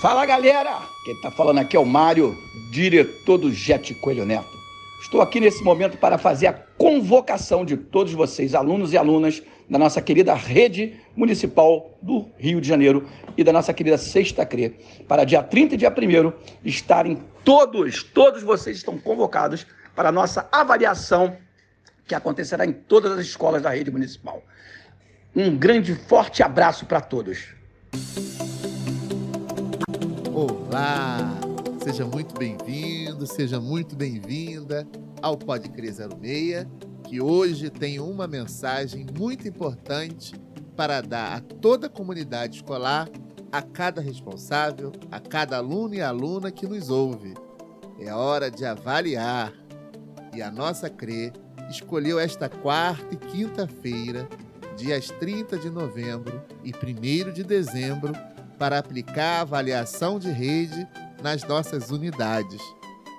Fala galera! Quem está falando aqui é o Mário, diretor do Jet Coelho Neto. Estou aqui nesse momento para fazer a convocação de todos vocês, alunos e alunas da nossa querida rede municipal do Rio de Janeiro e da nossa querida Sexta CRE, para dia 30 e dia 1 estarem todos, todos vocês estão convocados para a nossa avaliação que acontecerá em todas as escolas da rede municipal. Um grande forte abraço para todos. Olá! Seja muito bem-vindo, seja muito bem-vinda ao Pode Crer 06, que hoje tem uma mensagem muito importante para dar a toda a comunidade escolar, a cada responsável, a cada aluno e aluna que nos ouve. É hora de avaliar. E a nossa CRE escolheu esta quarta e quinta-feira dias 30 de novembro e 1 de dezembro, para aplicar a avaliação de rede nas nossas unidades.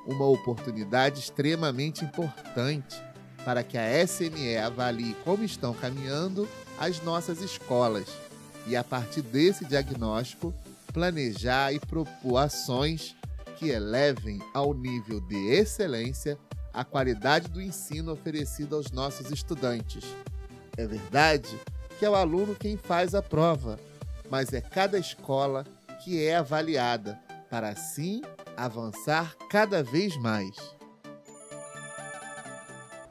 Uma oportunidade extremamente importante para que a SME avalie como estão caminhando as nossas escolas e, a partir desse diagnóstico, planejar e propor ações que elevem ao nível de excelência a qualidade do ensino oferecido aos nossos estudantes é verdade que é o aluno quem faz a prova, mas é cada escola que é avaliada, para assim avançar cada vez mais.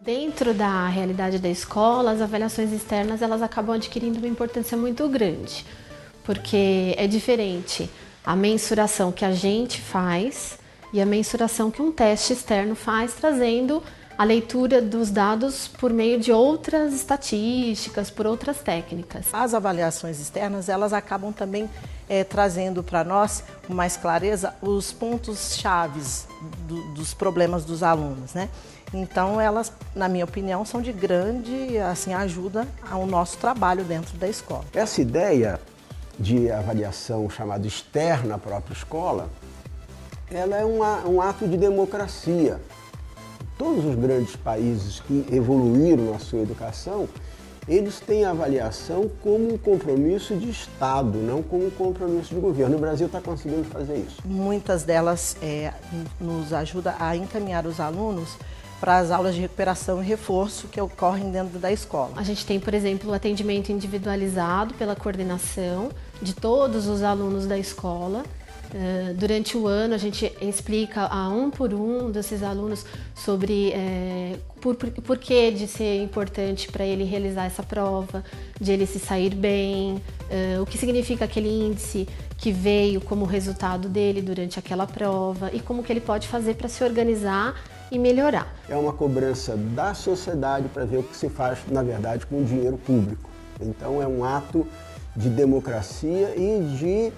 Dentro da realidade da escola, as avaliações externas elas acabam adquirindo uma importância muito grande, porque é diferente a mensuração que a gente faz e a mensuração que um teste externo faz, trazendo a leitura dos dados por meio de outras estatísticas, por outras técnicas. As avaliações externas, elas acabam também é, trazendo para nós com mais clareza os pontos chaves do, dos problemas dos alunos, né? Então, elas, na minha opinião, são de grande assim, ajuda ao nosso trabalho dentro da escola. Essa ideia de avaliação chamada externa à própria escola, ela é um ato de democracia todos os grandes países que evoluíram na sua educação, eles têm a avaliação como um compromisso de Estado, não como um compromisso de governo. O Brasil está conseguindo fazer isso. Muitas delas é, nos ajudam a encaminhar os alunos para as aulas de recuperação e reforço que ocorrem dentro da escola. A gente tem, por exemplo, o atendimento individualizado pela coordenação de todos os alunos da escola eh, durante o ano, a gente explica a um por um desses alunos sobre é, por, por, por que de ser importante para ele realizar essa prova, de ele se sair bem, é, o que significa aquele índice que veio como resultado dele durante aquela prova e como que ele pode fazer para se organizar e melhorar. É uma cobrança da sociedade para ver o que se faz, na verdade, com o dinheiro público. Então é um ato de democracia e de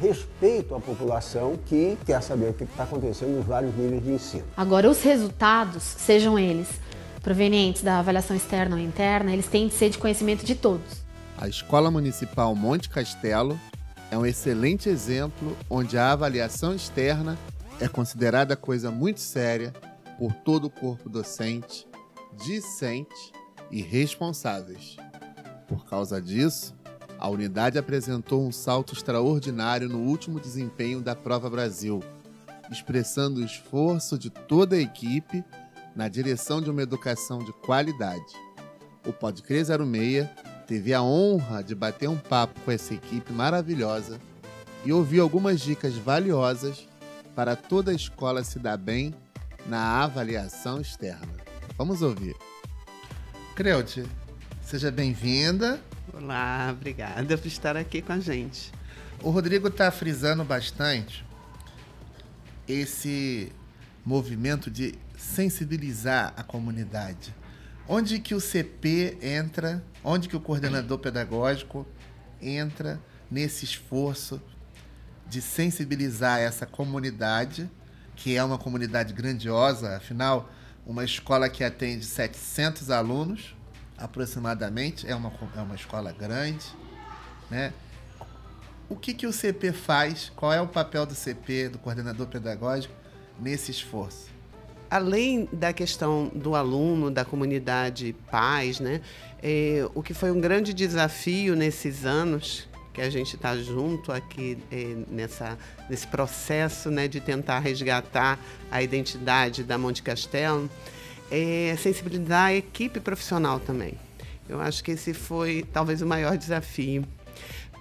respeito à população que quer saber o que está acontecendo nos vários níveis de ensino. Agora, os resultados, sejam eles provenientes da avaliação externa ou interna, eles têm de ser de conhecimento de todos. A Escola Municipal Monte Castelo é um excelente exemplo onde a avaliação externa é considerada coisa muito séria por todo o corpo docente, discente e responsáveis. Por causa disso, a unidade apresentou um salto extraordinário no último desempenho da Prova Brasil, expressando o esforço de toda a equipe na direção de uma educação de qualidade. O Podcre 06 teve a honra de bater um papo com essa equipe maravilhosa e ouvir algumas dicas valiosas para toda a escola se dar bem na avaliação externa. Vamos ouvir. Creude, seja bem-vinda Olá, obrigada por estar aqui com a gente. O Rodrigo está frisando bastante esse movimento de sensibilizar a comunidade. Onde que o CP entra, onde que o coordenador pedagógico entra nesse esforço de sensibilizar essa comunidade, que é uma comunidade grandiosa, afinal, uma escola que atende 700 alunos, aproximadamente, é uma, é uma escola grande, né? O que, que o CP faz? Qual é o papel do CP, do coordenador pedagógico, nesse esforço? Além da questão do aluno, da comunidade pais, né? É, o que foi um grande desafio nesses anos que a gente está junto aqui é, nessa, nesse processo né, de tentar resgatar a identidade da Monte Castelo, é sensibilizar a equipe profissional também. Eu acho que esse foi talvez o maior desafio,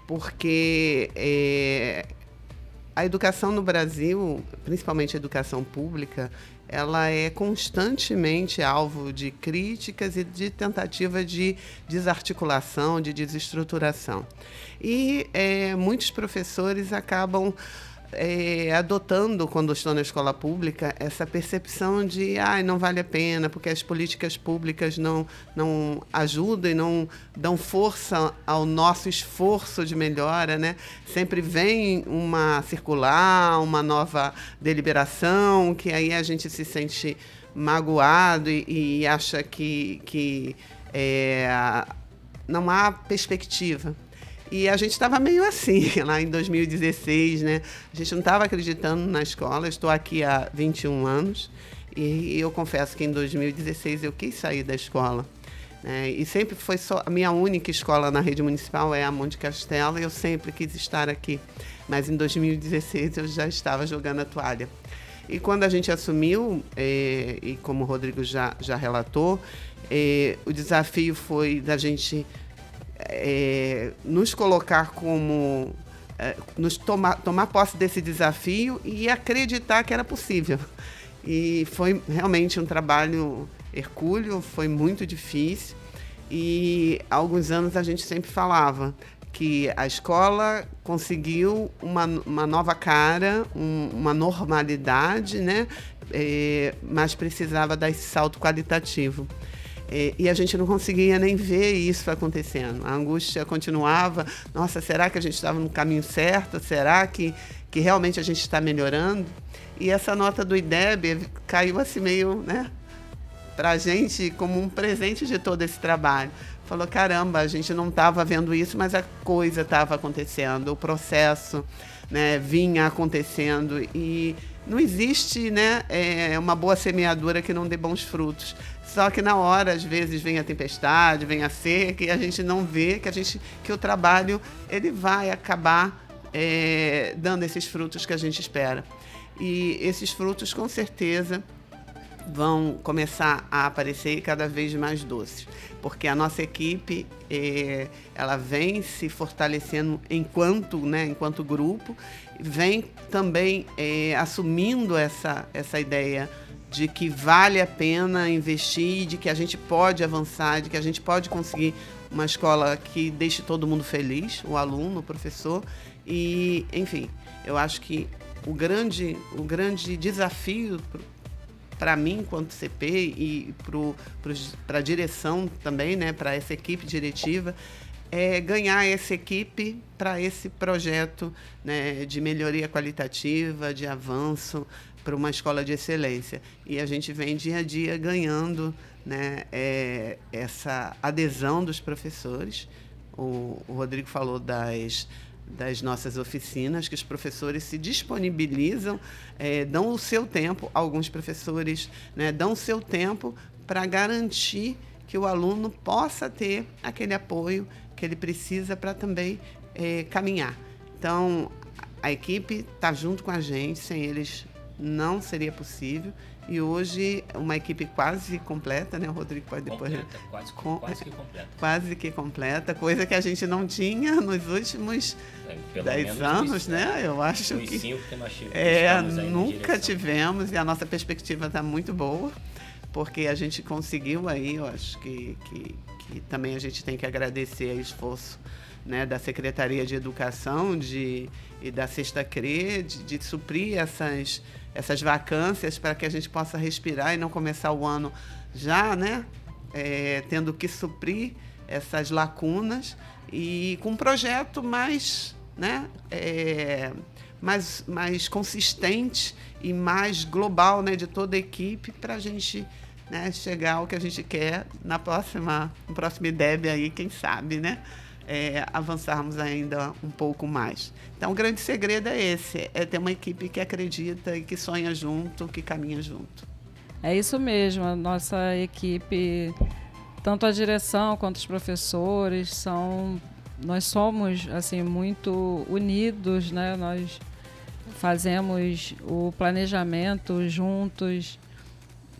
porque é, a educação no Brasil, principalmente a educação pública, ela é constantemente alvo de críticas e de tentativa de desarticulação, de desestruturação. E é, muitos professores acabam é, adotando, quando estou na escola pública, essa percepção de ah, não vale a pena, porque as políticas públicas não, não ajudam e não dão força ao nosso esforço de melhora. Né? Sempre vem uma circular, uma nova deliberação, que aí a gente se sente magoado e, e acha que, que é, não há perspectiva. E a gente estava meio assim lá em 2016, né? A gente não estava acreditando na escola. Estou aqui há 21 anos e eu confesso que em 2016 eu quis sair da escola. Né? E sempre foi só a minha única escola na rede municipal é a Monte Castelo e eu sempre quis estar aqui. Mas em 2016 eu já estava jogando a toalha. E quando a gente assumiu, eh, e como o Rodrigo já, já relatou, eh, o desafio foi da gente é, nos colocar como. É, nos tomar, tomar posse desse desafio e acreditar que era possível. E foi realmente um trabalho hercúleo, foi muito difícil. E há alguns anos a gente sempre falava que a escola conseguiu uma, uma nova cara, um, uma normalidade, né? É, mas precisava dar esse salto qualitativo. E, e, a gente não conseguia nem ver isso acontecendo. A angústia continuava. Nossa, será que a gente estava no caminho certo? Será que, que realmente a gente está melhorando? E essa nota do IDEB caiu assim meio, né? Para a gente como um presente de todo esse trabalho. Falou, caramba, a gente não estava vendo isso, mas a coisa estava acontecendo, o processo né, vinha acontecendo e não existe né, é, uma boa semeadura que não dê bons frutos. Só que na hora, às vezes, vem a tempestade, vem a seca, e a gente não vê que, a gente, que o trabalho ele vai acabar é, dando esses frutos que a gente espera. E esses frutos, com certeza, vão começar a aparecer cada vez mais doces, porque a nossa equipe é, ela vem se fortalecendo enquanto, né, enquanto grupo, vem também é, assumindo essa, essa ideia de que vale a pena investir, de que a gente pode avançar, de que a gente pode conseguir uma escola que deixe todo mundo feliz, o aluno, o professor. E, enfim, eu acho que o grande, o grande desafio para mim, enquanto CP, e para a direção também, né, para essa equipe diretiva, é ganhar essa equipe para esse projeto né, de melhoria qualitativa, de avanço para uma escola de excelência. E a gente vem dia a dia ganhando né, é, essa adesão dos professores. O, o Rodrigo falou das das nossas oficinas, que os professores se disponibilizam, é, dão o seu tempo, alguns professores né, dão o seu tempo para garantir que o aluno possa ter aquele apoio que ele precisa para também é, caminhar. Então, a equipe está junto com a gente, sem eles não seria possível. E hoje uma equipe quase completa, né? O Rodrigo pode depois. Completa, quase, Com, quase que completa. Quase que completa, coisa que a gente não tinha nos últimos é, 10 anos, né? Eu acho que. Cinco que nós tivemos, é, nunca tivemos e a nossa perspectiva está muito boa, porque a gente conseguiu aí, eu acho que, que, que também a gente tem que agradecer o esforço né, da Secretaria de Educação de, e da Sexta CRE de, de suprir essas essas vacâncias para que a gente possa respirar e não começar o ano já, né, é, tendo que suprir essas lacunas e com um projeto mais, né, é, mais, mais consistente e mais global, né, de toda a equipe para a gente né, chegar ao que a gente quer na próxima, no próximo IDEB aí, quem sabe, né? É, avançarmos ainda um pouco mais. Então, o grande segredo é esse: é ter uma equipe que acredita e que sonha junto, que caminha junto. É isso mesmo. A nossa equipe, tanto a direção quanto os professores, são nós somos assim muito unidos, né? Nós fazemos o planejamento juntos.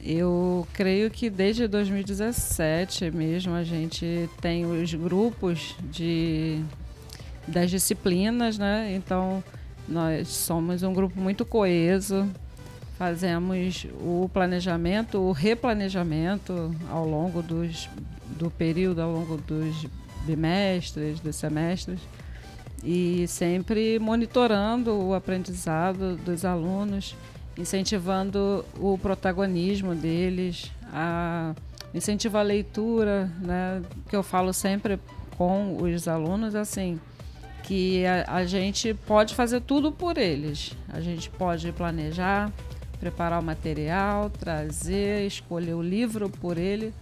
Eu creio que desde 2017 mesmo a gente tem os grupos de das disciplinas, né? Então nós somos um grupo muito coeso, fazemos o planejamento, o replanejamento ao longo dos, do período, ao longo dos bimestres, dos semestres, e sempre monitorando o aprendizado dos alunos, incentivando o protagonismo deles, a incentivar a leitura, né, que eu falo sempre com os alunos assim, que a, a gente pode fazer tudo por eles. A gente pode planejar, preparar o material, trazer, escolher o livro por ele,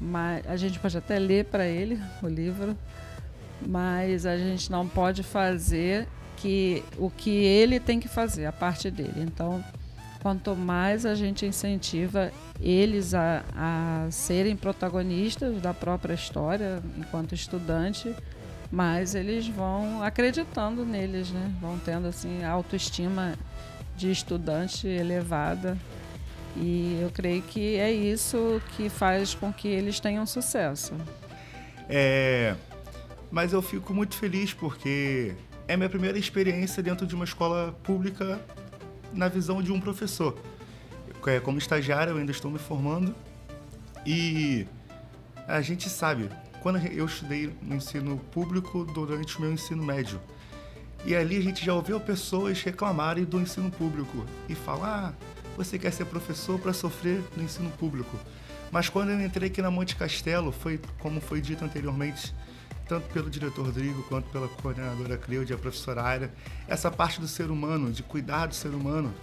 mas a gente pode até ler para ele o livro, mas a gente não pode fazer que o que ele tem que fazer, a parte dele. Então, quanto mais a gente incentiva eles a, a serem protagonistas da própria história enquanto estudante, mais eles vão acreditando neles, né? Vão tendo assim autoestima de estudante elevada. E eu creio que é isso que faz com que eles tenham sucesso. É, mas eu fico muito feliz porque é minha primeira experiência dentro de uma escola pública na visão de um professor. É, como estagiário, eu ainda estou me formando e a gente sabe, quando eu estudei no ensino público durante o meu ensino médio, e ali a gente já ouviu pessoas reclamarem do ensino público e falar: ah, você quer ser professor para sofrer no ensino público. Mas quando eu entrei aqui na Monte Castelo, foi como foi dito anteriormente, tanto pelo diretor Rodrigo quanto pela coordenadora Cleude, a professora Aira, essa parte do ser humano, de cuidar do ser humano,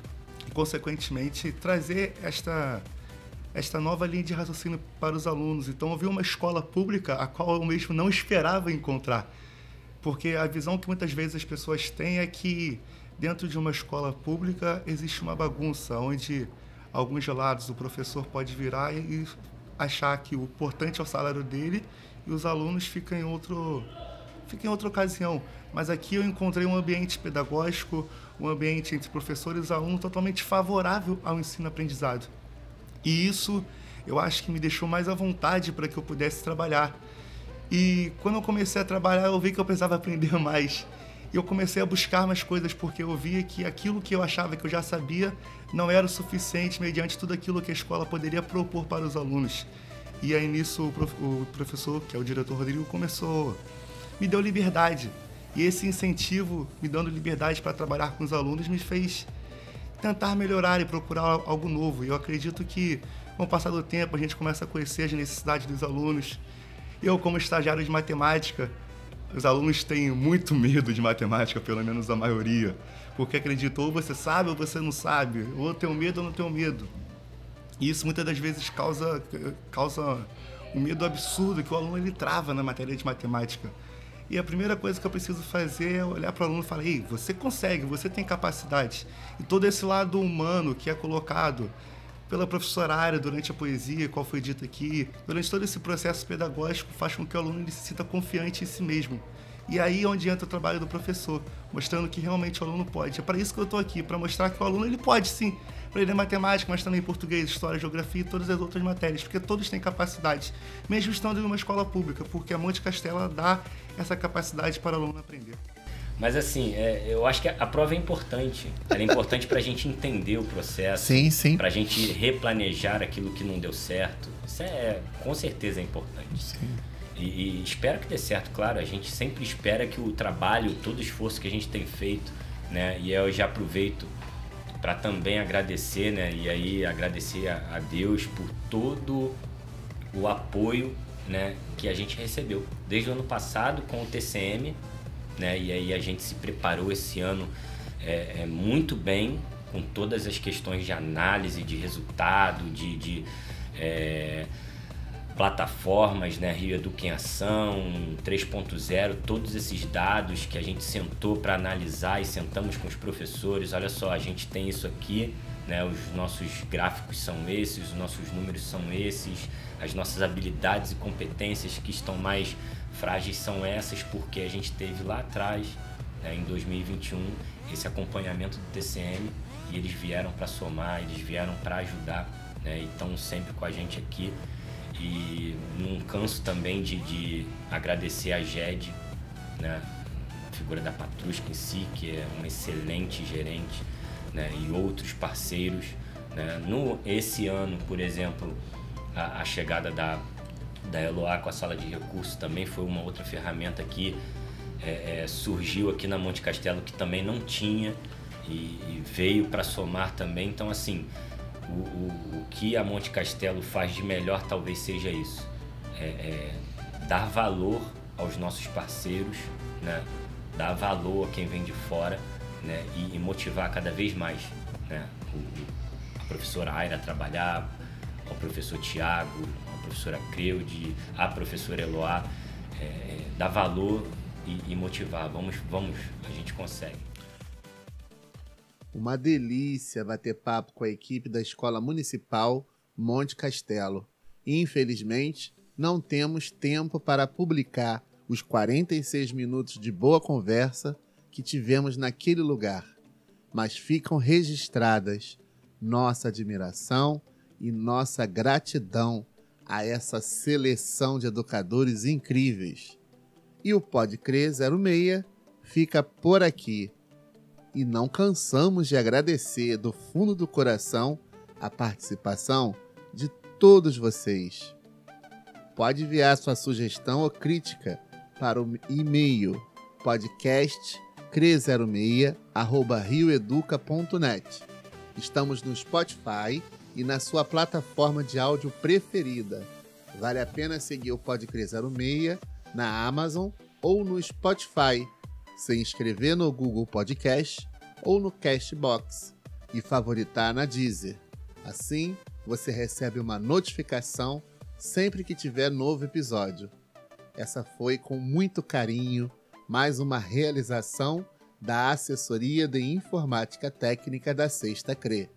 e consequentemente trazer esta esta nova linha de raciocínio para os alunos. Então, eu vi uma escola pública a qual eu mesmo não esperava encontrar. Porque a visão que muitas vezes as pessoas têm é que dentro de uma escola pública existe uma bagunça, onde alguns lados o professor pode virar e achar que o importante é o salário dele e os alunos ficam em outro fica em outra ocasião. Mas aqui eu encontrei um ambiente pedagógico, um ambiente entre professores e alunos totalmente favorável ao ensino-aprendizado. E isso eu acho que me deixou mais à vontade para que eu pudesse trabalhar. E quando eu comecei a trabalhar, eu vi que eu precisava aprender mais. E eu comecei a buscar mais coisas porque eu via que aquilo que eu achava que eu já sabia não era o suficiente mediante tudo aquilo que a escola poderia propor para os alunos. E aí nisso o professor, que é o diretor Rodrigo, começou, me deu liberdade. E esse incentivo, me dando liberdade para trabalhar com os alunos, me fez tentar melhorar e procurar algo novo. E eu acredito que, com o passar do tempo, a gente começa a conhecer as necessidades dos alunos. Eu, como estagiário de matemática, os alunos têm muito medo de matemática, pelo menos a maioria, porque acreditam ou você sabe ou você não sabe, ou eu tenho medo ou não tenho medo. E isso muitas das vezes causa, causa um medo absurdo que o aluno ele trava na matéria de matemática. E a primeira coisa que eu preciso fazer é olhar para o aluno e falar: Ei, você consegue, você tem capacidade. E todo esse lado humano que é colocado pela professora área durante a poesia, qual foi dito aqui, durante todo esse processo pedagógico, faz com que o aluno se sinta confiante em si mesmo. E aí é onde entra o trabalho do professor, mostrando que realmente o aluno pode. É para isso que eu estou aqui, para mostrar que o aluno ele pode sim aprender matemática, mas também português, história, geografia e todas as outras matérias, porque todos têm capacidade, mesmo estando em uma escola pública, porque a Monte Castela dá essa capacidade para o aluno aprender. Mas assim, é, eu acho que a prova é importante. Ela é importante para a gente entender o processo. Sim, sim. Para a gente replanejar aquilo que não deu certo. Isso é, com certeza é importante. Sim. E, e, espero que dê certo, claro. A gente sempre espera que o trabalho, todo o esforço que a gente tem feito, né? E eu já aproveito para também agradecer, né? E aí agradecer a, a Deus por todo o apoio, né? Que a gente recebeu desde o ano passado com o TCM né? E aí a gente se preparou esse ano é, é, muito bem com todas as questões de análise, de resultado, de, de é, plataformas, né? Rio Educa Ação, 3.0, todos esses dados que a gente sentou para analisar e sentamos com os professores. Olha só, a gente tem isso aqui, né? Os nossos gráficos são esses, os nossos números são esses, as nossas habilidades e competências que estão mais frágeis são essas porque a gente teve lá atrás, né, em 2021, esse acompanhamento do TCM e eles vieram para somar, eles vieram para ajudar né, e estão sempre com a gente aqui. E não canso também de, de agradecer a GED, né, a figura da Patrusca em si, que é uma excelente gerente, né, e outros parceiros. Né. No, esse ano, por exemplo, a, a chegada da, da Eloá com a sala de recursos também foi uma outra ferramenta que é, é, surgiu aqui na Monte Castelo que também não tinha e, e veio para somar também. Então, assim, o, o, o, que a Monte Castelo faz de melhor talvez seja isso: é, é dar valor aos nossos parceiros, né? dar valor a quem vem de fora né? e, e motivar cada vez mais né? o, a professora Aira a trabalhar, o professor Tiago, a professora Creude, a professora Eloá, é, dar valor e, e motivar. Vamos, vamos, a gente consegue. Uma delícia bater papo com a equipe da Escola Municipal Monte Castelo. Infelizmente, não temos tempo para publicar os 46 minutos de boa conversa que tivemos naquele lugar, mas ficam registradas nossa admiração e nossa gratidão a essa seleção de educadores incríveis. E o Pode Crer 06 fica por aqui. E não cansamos de agradecer do fundo do coração a participação de todos vocês. Pode enviar sua sugestão ou crítica para o e-mail podcastcre06@rioeduca.net. Estamos no Spotify e na sua plataforma de áudio preferida. Vale a pena seguir o Podcre 06 na Amazon ou no Spotify, se inscrever no Google Podcast ou no Castbox e favoritar na Deezer. Assim, você recebe uma notificação sempre que tiver novo episódio. Essa foi com muito carinho mais uma realização da Assessoria de Informática Técnica da Sexta CRE.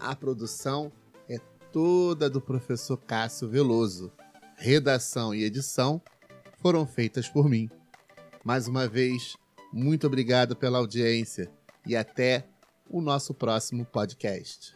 A produção é toda do professor Cássio Veloso. Redação e edição foram feitas por mim. Mais uma vez, muito obrigado pela audiência e até o nosso próximo podcast.